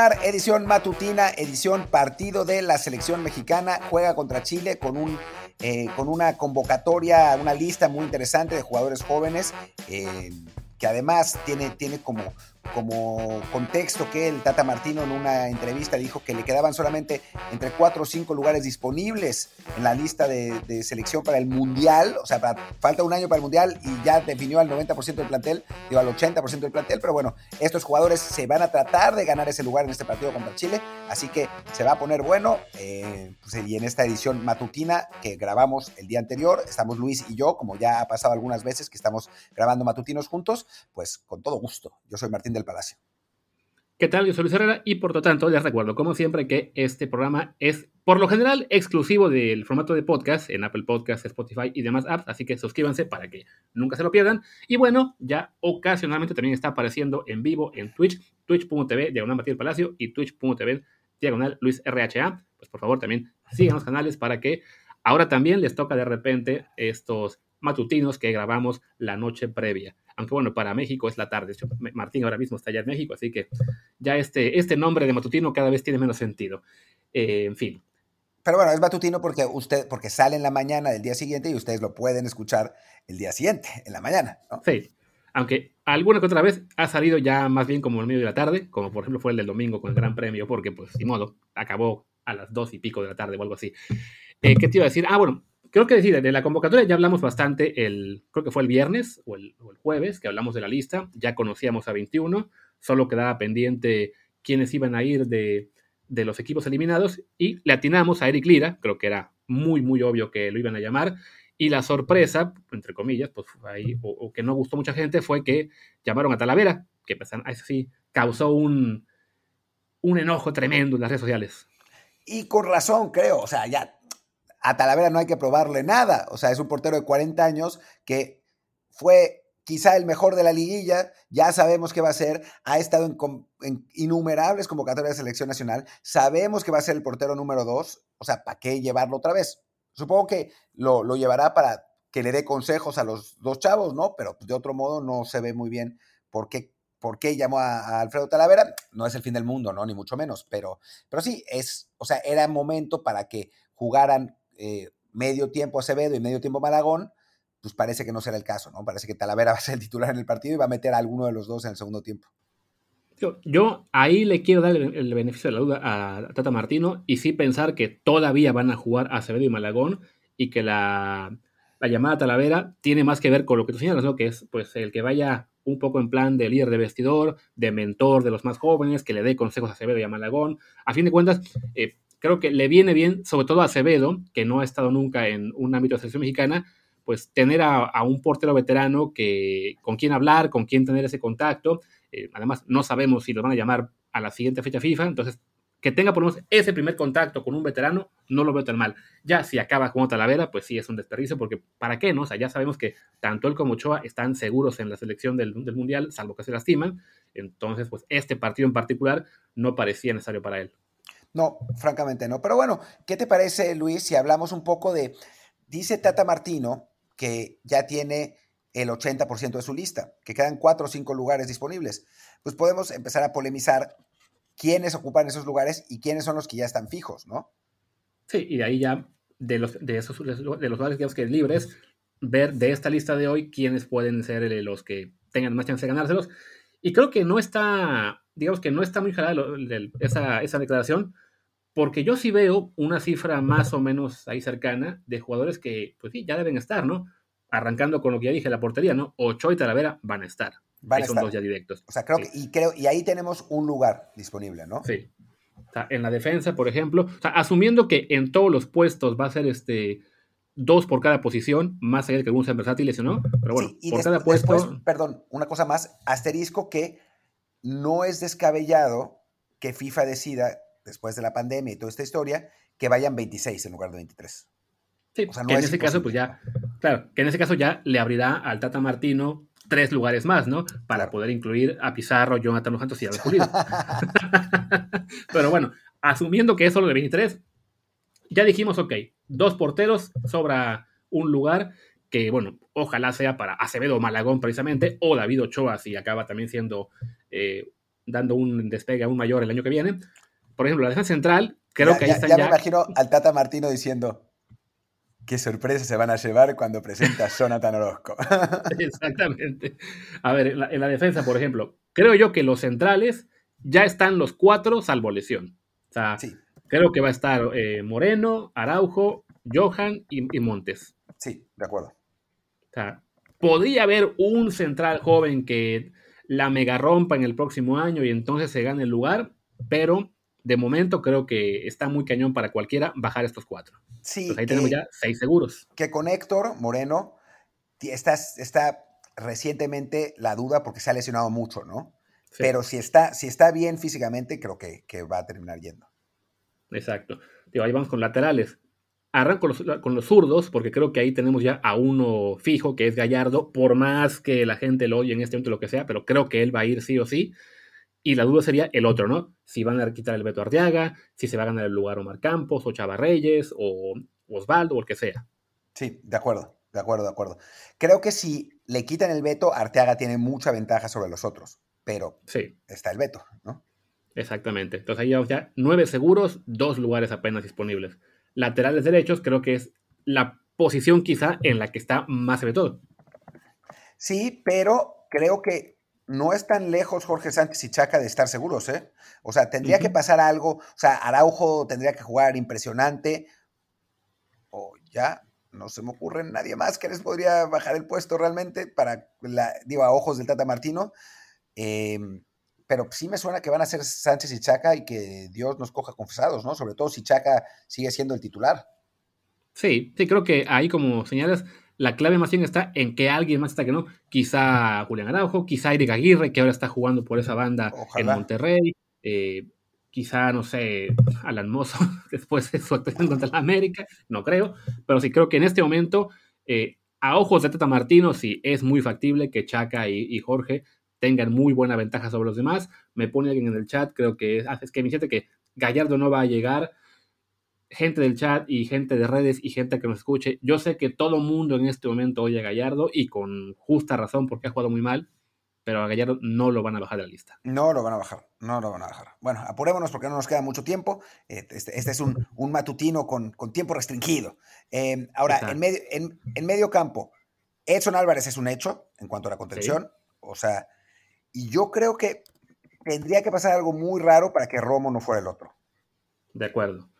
Edición matutina, edición partido de la selección mexicana, juega contra Chile con un eh, con una convocatoria, una lista muy interesante de jugadores jóvenes, eh, que además tiene, tiene como como contexto que el Tata Martino en una entrevista dijo que le quedaban solamente entre cuatro o cinco lugares disponibles en la lista de, selección para el Mundial, o sea, falta un año para el Mundial y ya definió al 90% del plantel, digo al 80% del plantel, pero bueno, estos jugadores se van a tratar de ganar ese lugar en este partido contra Chile, así que se va a poner bueno, eh, pues, y en esta edición matutina que grabamos el día anterior, estamos Luis y yo, como ya ha pasado algunas veces que estamos grabando matutinos juntos, pues con todo gusto. Yo soy Martín Palacio. ¿Qué tal? Yo soy Luis Herrera y por lo tanto les recuerdo, como siempre, que este programa es por lo general exclusivo del formato de podcast en Apple Podcasts, Spotify y demás apps, así que suscríbanse para que nunca se lo pierdan. Y bueno, ya ocasionalmente también está apareciendo en vivo en Twitch, twitch.tv diagonal Martín Palacio y twitch.tv diagonal Luis RHA. Pues por favor también sigan los canales para que ahora también les toca de repente estos matutinos que grabamos la noche previa aunque bueno, para México es la tarde. Martín ahora mismo está allá en México, así que ya este, este nombre de matutino cada vez tiene menos sentido. Eh, en fin. Pero bueno, es matutino porque usted, porque sale en la mañana del día siguiente y ustedes lo pueden escuchar el día siguiente, en la mañana, ¿no? Sí. Aunque alguna que otra vez ha salido ya más bien como el medio de la tarde, como por ejemplo fue el del domingo con el Gran Premio, porque pues, sin modo, acabó a las dos y pico de la tarde o algo así. Eh, ¿Qué te iba a decir? Ah, bueno, creo que decir, de la convocatoria ya hablamos bastante, el, creo que fue el viernes o el, jueves que hablamos de la lista, ya conocíamos a 21, solo quedaba pendiente quiénes iban a ir de, los equipos eliminados y le atinamos a Eric Lira, creo que era muy, muy obvio que lo iban a llamar, y la sorpresa, entre comillas, pues ahí, o, que no gustó mucha gente, fue que llamaron a Talavera, que pues, eso sí, causó un, un enojo tremendo en las redes sociales. Y con razón, creo, o sea, ya a Talavera no hay que probarle nada. O sea, es un portero de 40 años que fue quizá el mejor de la liguilla, ya sabemos qué va a ser, ha estado en, innumerables convocatorias de selección nacional, sabemos que va a ser el portero número dos, o sea, ¿para qué llevarlo otra vez? Supongo que lo, llevará para que le dé consejos a los dos chavos, ¿no? Pero de otro modo no se ve muy bien por qué, por qué llamó a, Alfredo Talavera. No es el fin del mundo, ¿no? Ni mucho menos, pero, pero sí, es, o sea, era momento para que jugaran eh, medio tiempo Acevedo y medio tiempo Malagón, pues parece que no será el caso, ¿no? Parece que Talavera va a ser el titular en el partido y va a meter a alguno de los dos en el segundo tiempo. Yo, ahí le quiero dar el, beneficio de la duda a Tata Martino y sí pensar que todavía van a jugar Acevedo y Malagón y que la, llamada Talavera tiene más que ver con lo que tú señalas, ¿no? Que es pues el que vaya un poco en plan de líder de vestidor, de mentor de los más jóvenes, que le dé consejos a Acevedo y a Malagón. A fin de cuentas, eh, creo que le viene bien, sobre todo a Acevedo, que no ha estado nunca en un ámbito de selección mexicana, pues tener a, un portero veterano que, con quien hablar, con quien tener ese contacto. Eh, además, no sabemos si lo van a llamar a la siguiente fecha FIFA, entonces que tenga por lo menos ese primer contacto con un veterano, no lo veo tan mal. Ya si acaba con Talavera, pues sí es un desperdicio, porque ¿para qué no? O sea, ya sabemos que tanto él como Ochoa están seguros en la selección del, del Mundial, salvo que se lastiman. Entonces, pues este partido en particular no parecía necesario para él. No, francamente no. Pero bueno, ¿qué te parece, Luis, si hablamos un poco de, dice Tata Martino que ya tiene el 80% de su lista, que quedan cuatro o cinco lugares disponibles. Pues podemos empezar a polemizar quiénes ocupan esos lugares y quiénes son los que ya están fijos, ¿no? Sí, y de ahí ya, de los, de esos, de los lugares que libres, ver de esta lista de hoy quiénes pueden ser los que tengan más chance de ganárselos. Y creo que no está, digamos que no está muy jalada esa, esa declaración, porque yo sí veo una cifra más o menos ahí cercana de jugadores que, pues sí, ya deben estar, ¿no? Arrancando con lo que ya dije, la portería, ¿no? Ochoa y Talavera van a estar. Van a son dos ya directos. O sea, creo que, y creo, y ahí tenemos un lugar disponible, ¿no? Sí. O sea, en la defensa, por ejemplo, o sea, asumiendo que en todos los puestos va a ser este dos por cada posición, más allá de que algunos sean versátiles o no, pero bueno, por cada puesto. perdón, una cosa más, asterisco que no es descabellado que FIFA decida, después de la pandemia y toda esta historia, que vayan 26 en lugar de 23. Sí, o sea, que en ese caso, pues ya, claro, que en ese caso ya le abrirá al Tata Martino tres lugares más, ¿no? Para poder incluir a Pizarro, Jonathan Los Santos y a Pulido. Pero bueno, asumiendo que es solo de 23, ya dijimos, ok, dos porteros, sobra un lugar que, bueno, ojalá sea para Acevedo Malagón precisamente, o David Ochoa, si acaba también siendo eh, dando un despegue aún mayor el año que viene. Por ejemplo, la defensa central, creo que ahí ya, están ya, ya. me imagino al Tata Martino diciendo. Qué sorpresa se van a llevar cuando presenta Jonathan Orozco. Exactamente. A ver, en la, en la, defensa, por ejemplo, creo yo que los centrales ya están los cuatro salvo lesión. O sea, sí. Creo que va a estar eh, Moreno, Araujo, Johan y, y, Montes. Sí, de acuerdo. O sea, podría haber un central joven que la mega rompa en el próximo año y entonces se gane el lugar, pero de momento creo que está muy cañón para cualquiera bajar estos cuatro. Sí. Pues ahí tenemos ya seis seguros. Que con Héctor Moreno está, está recientemente la duda porque se ha lesionado mucho, ¿no? Sí. Pero si está, si está bien físicamente, creo que, que va a terminar yendo. Exacto. Digo, ahí vamos con laterales. Arranco con los, con los, zurdos, porque creo que ahí tenemos ya a uno fijo, que es Gallardo, por más que la gente lo oye en este momento, lo que sea, pero creo que él va a ir sí o sí. Y la duda sería el otro, ¿no? Si van a quitar el Beto Arteaga, si se va a ganar el lugar Omar Campos, o Chava Reyes, o Osvaldo, o el que sea. Sí, de acuerdo, de acuerdo, de acuerdo. Creo que si le quitan el veto, Arteaga tiene mucha ventaja sobre los otros, pero sí. está el veto, ¿no? Exactamente. Entonces ahí llevamos ya nueve seguros, dos lugares apenas disponibles. Laterales derechos creo que es la posición quizá en la que está más sobre todo. Sí, pero creo que no es tan lejos Jorge Sánchez y Chaca de estar seguros, ¿eh? O sea, tendría uh -huh. que pasar algo, o sea, Araujo tendría que jugar impresionante, o ya, no se me ocurre nadie más que les podría bajar el puesto realmente para, la, digo, a ojos del Tata Martino, eh, pero sí me suena que van a ser Sánchez y Chaca y que Dios nos coja confesados, ¿no? Sobre todo si Chaca sigue siendo el titular. Sí, sí, creo que ahí como señalas, la clave más bien está en que alguien más está que no. Quizá Julián Araujo, quizá Eric Aguirre, que ahora está jugando por esa banda Ojalá. en Monterrey. Eh, quizá, no sé, Alan Mozo, después de su actuación contra la América, no creo. Pero sí creo que en este momento, eh, a ojos de Tata Martino, sí es muy factible que Chaca y, y, Jorge tengan muy buena ventaja sobre los demás. Me pone alguien en el chat, creo que es que me siente que Gallardo no va a llegar gente del chat y gente de redes y gente que nos escuche, yo sé que todo mundo en este momento oye a Gallardo y con justa razón porque ha jugado muy mal, pero a Gallardo no lo van a bajar de la lista. No lo van a bajar, no lo van a bajar. Bueno, apurémonos porque no nos queda mucho tiempo. Este, este es un, un, matutino con, con tiempo restringido. Eh, ahora, en medio, en, en medio, campo, Edson Álvarez es un hecho en cuanto a la contención. Sí. O sea, y yo creo que tendría que pasar algo muy raro para que Romo no fuera el otro. De acuerdo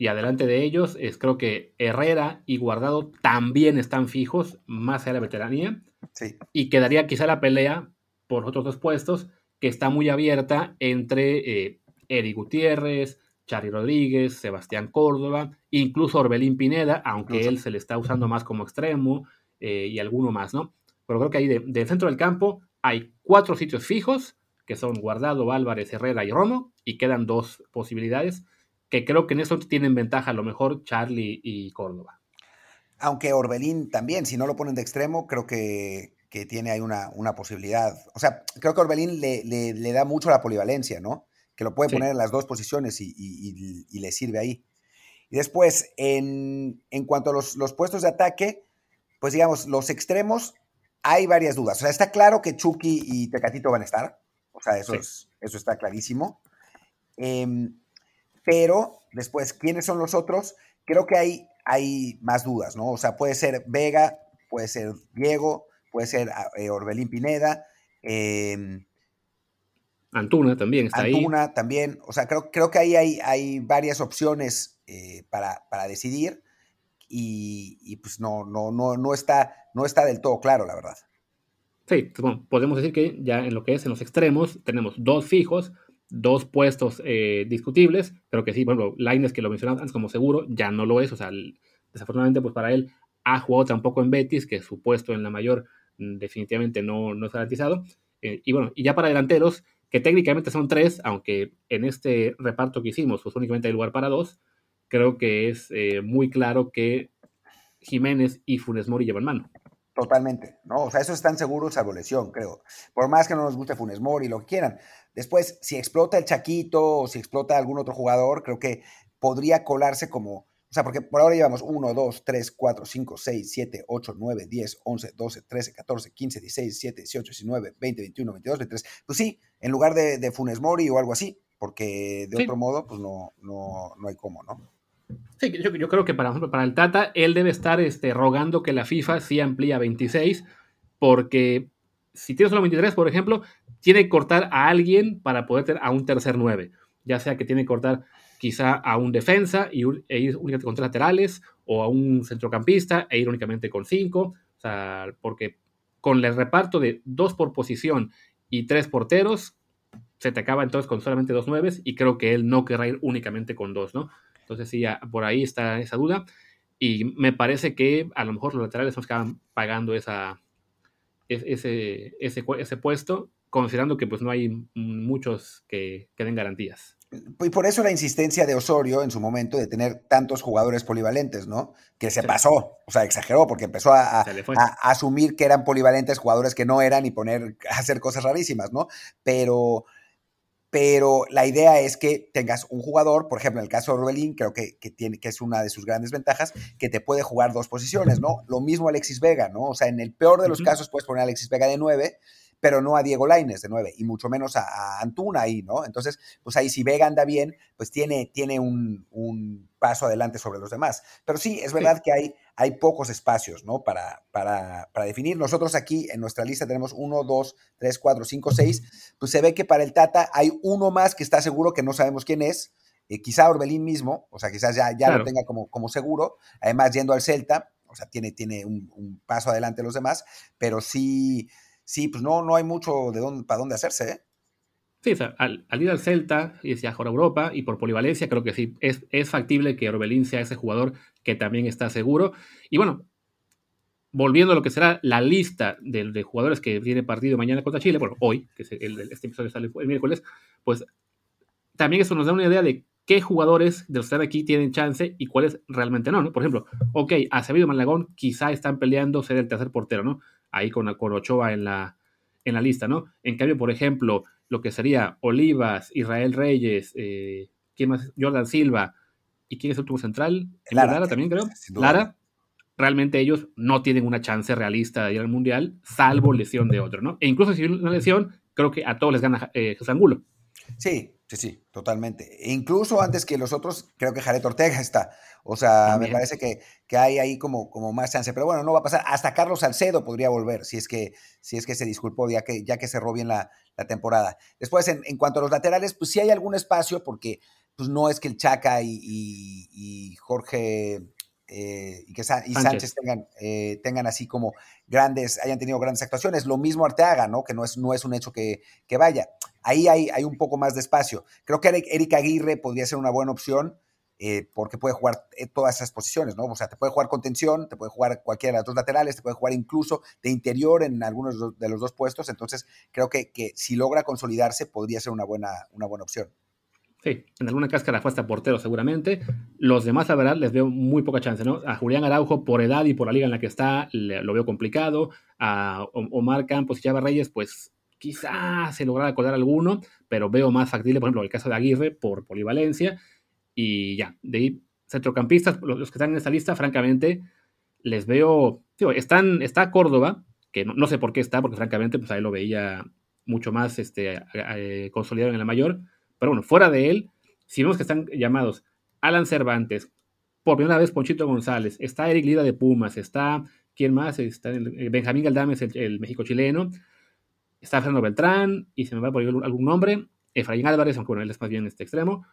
y adelante de ellos es creo que Herrera y Guardado también están fijos, más allá de la veteranía. Sí. Y quedaría quizá la pelea por otros dos puestos, que está muy abierta entre eh, Eric Gutiérrez, Charly Rodríguez, Sebastián Córdoba, incluso Orbelín Pineda, aunque él se le está usando más como extremo, eh, y alguno más, ¿no? Pero creo que ahí del de centro del campo hay cuatro sitios fijos, que son Guardado, Álvarez, Herrera y Romo, y quedan dos posibilidades que creo que en eso tienen ventaja a lo mejor Charlie y Córdoba. Aunque Orbelín también, si no lo ponen de extremo, creo que, que tiene ahí una, una, posibilidad. O sea, creo que Orbelín le, le, le, da mucho la polivalencia, ¿no? Que lo puede sí. poner en las dos posiciones y, y, y, y, le sirve ahí. Y después, en, en cuanto a los, los, puestos de ataque, pues digamos, los extremos, hay varias dudas. O sea, está claro que Chucky y Tecatito van a estar. O sea, eso, sí. es, eso está clarísimo. Eh, pero después, ¿quiénes son los otros? Creo que hay, hay más dudas, ¿no? O sea, puede ser Vega, puede ser Diego, puede ser eh, Orbelín Pineda. Eh, Antuna también está Antuna ahí. Antuna también. O sea, creo, creo que ahí hay, hay varias opciones eh, para, para, decidir y, pues no, no, no, no, está, no está del todo claro, la verdad. Sí, bueno, podemos decir que ya en lo que es en los extremos tenemos dos fijos, dos puestos eh, discutibles, pero que sí, bueno, Laines que lo mencionaba antes como seguro, ya no lo es, o sea, desafortunadamente pues para él ha jugado tampoco en Betis, que su puesto en la mayor mm, definitivamente no, no es garantizado, eh, y bueno, y ya para delanteros, que técnicamente son tres, aunque en este reparto que hicimos pues únicamente hay lugar para dos, creo que es eh, muy claro que Jiménez y Funes Mori llevan mano. Totalmente, ¿no? O sea, esos están seguros salvo lesión, creo. Por más que no nos guste Funes Mori, lo que quieran. Después, si explota el Chaquito o si explota algún otro jugador, creo que podría colarse como, O sea, porque por ahora llevamos 1, 2, 3, 4, 5, 6, 7, 8, 9, 10, 11, 12, 13, 14, 15, 16, 17, 18, 19, 20, 21, 22, 23. Pues sí, en lugar de, de Funes Mori o algo así, porque de otro modo, pues no, no, no hay cómo, ¿no? Sí, yo, yo, creo que para, para el Tata, él debe estar este, rogando que la FIFA sí amplíe a 26, porque si tiene solo 23, por ejemplo, tiene que cortar a alguien para poder tener a un tercer 9. Ya sea que tiene que cortar quizá a un defensa y, e ir únicamente con tres laterales, o a un centrocampista e ir únicamente con cinco. O sea, porque con el reparto de dos por posición y tres porteros, se te acaba entonces con solamente dos nueves y creo que él no querrá ir únicamente con dos, ¿no? Entonces sí, por ahí está esa duda y me parece que a lo mejor los laterales nos acaban pagando esa, ese, ese, ese puesto, considerando que pues no hay muchos que, que den garantías. Y por eso la insistencia de Osorio en su momento de tener tantos jugadores polivalentes, ¿no? Que se pasó, o sea, exageró porque empezó a, asumir que eran polivalentes jugadores que no eran y poner, a hacer cosas rarísimas, ¿no? Pero, pero la idea es que tengas un jugador, por ejemplo, en el caso de Orbelín, creo que, tiene, que es una de sus grandes ventajas, que te puede jugar dos posiciones, ¿no? Lo mismo Alexis Vega, ¿no? O sea, en el peor de los casos puedes poner a Alexis Vega de nueve, pero no a Diego Laines de 9, y mucho menos a, Antuna ahí, ¿no? Entonces, pues ahí si Vega anda bien, pues tiene, tiene un, paso adelante sobre los demás. Pero sí, es verdad que hay, hay pocos espacios, ¿no? Para, para, para, definir. Nosotros aquí en nuestra lista tenemos 1, 2, 3, 4, 5, 6. Pues se ve que para el Tata hay uno más que está seguro que no sabemos quién es. Eh, quizá Orbelín mismo, o sea, quizás ya, ya lo tenga como, como seguro. Además, yendo al Celta, o sea, tiene, tiene un, un paso adelante los demás, pero sí sí, pues no, no hay mucho para dónde hacerse. ¿eh? Sí, al, ir al Celta y hacia Europa y por polivalencia, creo que sí, es, es factible que Orbelín sea ese jugador que también está seguro. Y bueno, volviendo a lo que será la lista de, jugadores que tiene partido mañana contra Chile, bueno, hoy, que es el, este episodio sale el miércoles, pues también eso nos da una idea de qué jugadores de los que están aquí tienen chance y cuáles realmente no, ¿no? Por ejemplo, ok, Acevedo Malagón quizá están peleando ser el tercer portero, ¿no? Ahí con, con Ochoa en la, en la lista, ¿no? En cambio, por ejemplo, lo que sería Olivas, Israel Reyes, eh, ¿quién más? Jordan Silva, ¿y quién es el último central? Lara, Lara también, creo. Lara, realmente ellos no tienen una chance realista de ir al Mundial, salvo lesión de otro, ¿no? E incluso si hay una lesión, creo que a todos les gana eh, Jesús Angulo. Sí, sí, sí, totalmente. E incluso antes que los otros, creo que Jared Ortega está. O sea, me parece que, que, hay ahí como, como más chance. Pero bueno, no va a pasar. Hasta Carlos Salcedo podría volver, si es que, si es que se disculpó ya que, ya que cerró bien la, la temporada. Después, en, en, cuanto a los laterales, pues sí hay algún espacio, porque pues no es que el Chaca y, y, Jorge eh, y que y Sánchez, tengan, eh, tengan así como grandes, hayan tenido grandes actuaciones. Lo mismo Arteaga, ¿no? Que no es, no es un hecho que, que vaya. Ahí hay, hay, un poco más de espacio. Creo que Eric Aguirre podría ser una buena opción eh, porque puede jugar todas esas posiciones, ¿no? O sea, te puede jugar contención, te puede jugar cualquiera de las dos laterales, te puede jugar incluso de interior en algunos de los dos puestos. Entonces, creo que, que si logra consolidarse, podría ser una buena, una buena opción. Sí, en alguna cáscara fue hasta portero seguramente. Los demás, la verdad, les veo muy poca chance, ¿no? A Julián Araujo, por edad y por la liga en la que está, lo veo complicado. A Omar Campos y Chava Reyes, pues quizás se lograra acordar alguno, pero veo más factible, por ejemplo, el caso de Aguirre por polivalencia. Y ya, de ahí, centrocampistas, los, que están en esta lista, francamente, les veo. están, está Córdoba, que no, sé por qué está, porque francamente, pues ahí lo veía mucho más este, eh, consolidado en la mayor. Pero bueno, fuera de él, si vemos que están llamados Alan Cervantes, por primera vez Ponchito González, está Eric Lira de Pumas, está. ¿Quién más? Está eh, Benjamín Galdames, el, México chileno. Está Fernando Beltrán, y se me va por algún nombre. Efraín Álvarez, aunque bueno, él es más bien este extremo.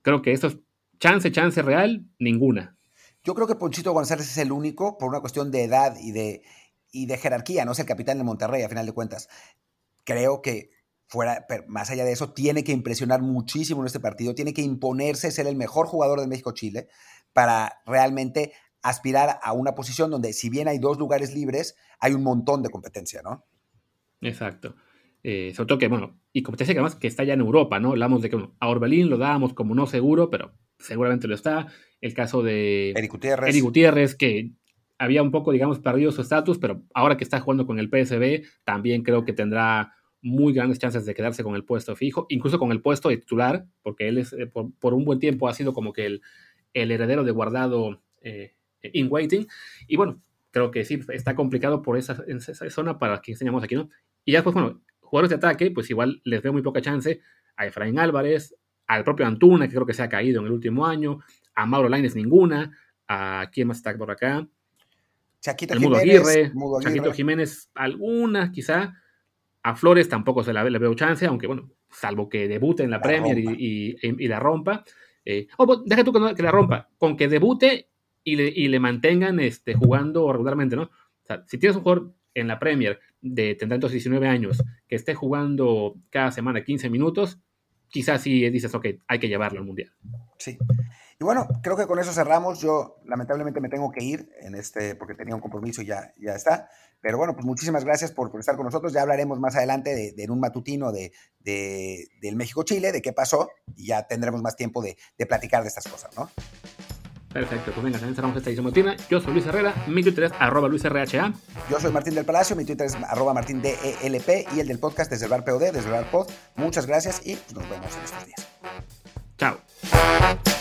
Creo que esto es chance, chance real, ninguna. Yo creo que Ponchito González es el único por una cuestión de edad y de, y de jerarquía, no es el capitán de Monterrey, a final de cuentas. Creo que fuera, pero más allá de eso, tiene que impresionar muchísimo en este partido, tiene que imponerse, ser el mejor jugador de México-Chile para realmente aspirar a una posición donde, si bien hay dos lugares libres, hay un montón de competencia, ¿no? Exacto. Eh, sobre todo que, bueno, y como te decía que además que está ya en Europa, ¿no? Hablamos de que a Orbelín lo dábamos como no seguro, pero seguramente lo está. El caso de Eric Gutiérrez, Eric Gutiérrez que había un poco, digamos, perdido su estatus, pero ahora que está jugando con el PSB, también creo que tendrá muy grandes chances de quedarse con el puesto fijo, incluso con el puesto de titular, porque él es, eh, por, un buen tiempo ha sido como que el, el heredero de guardado eh, in waiting. Y bueno, creo que sí, está complicado por esa, esa zona para que enseñamos aquí, ¿no? Y ya después, bueno, jugadores de ataque, pues igual les veo muy poca chance a Efraín Álvarez, al propio Antuna, que creo que se ha caído en el último año, a Mauro Laines ninguna, a quién más está por acá. Chaquito el Mudo Jiménez, Aguirre, Mudo Aguirre. Chaquito Jiménez, alguna quizá. A Flores tampoco se la ve- le veo chance, aunque bueno, salvo que debute en la, La Premier y, y- y la rompa. Eh, o bueno, deja tú que, no- que la rompa, con que debute y le, y le mantengan este, jugando regularmente, ¿no? O sea, si tienes un jugador en la Premier de entonces 19 años que esté jugando cada semana 15 minutos, quizás sí dices, ok, hay que llevarlo al Mundial. Sí. Y bueno, creo que con eso cerramos. Yo lamentablemente me tengo que ir en este porque tenía un compromiso y ya, ya está. Pero bueno, pues muchísimas gracias por, por estar con nosotros. Ya hablaremos más adelante de, de en un matutino de, de- del México-Chile, de qué pasó, y ya tendremos más tiempo de, de platicar de estas cosas, ¿no? Perfecto, pues venga, también cerramos esta edición matina. Yo soy Luis Herrera, mi Twitter es arroba luisrha. Yo soy Martín del Palacio, mi Twitter es arroba martindelp y el del podcast desde el bar POD, desde el bar pod. Muchas gracias y nos vemos en estos días. Chao.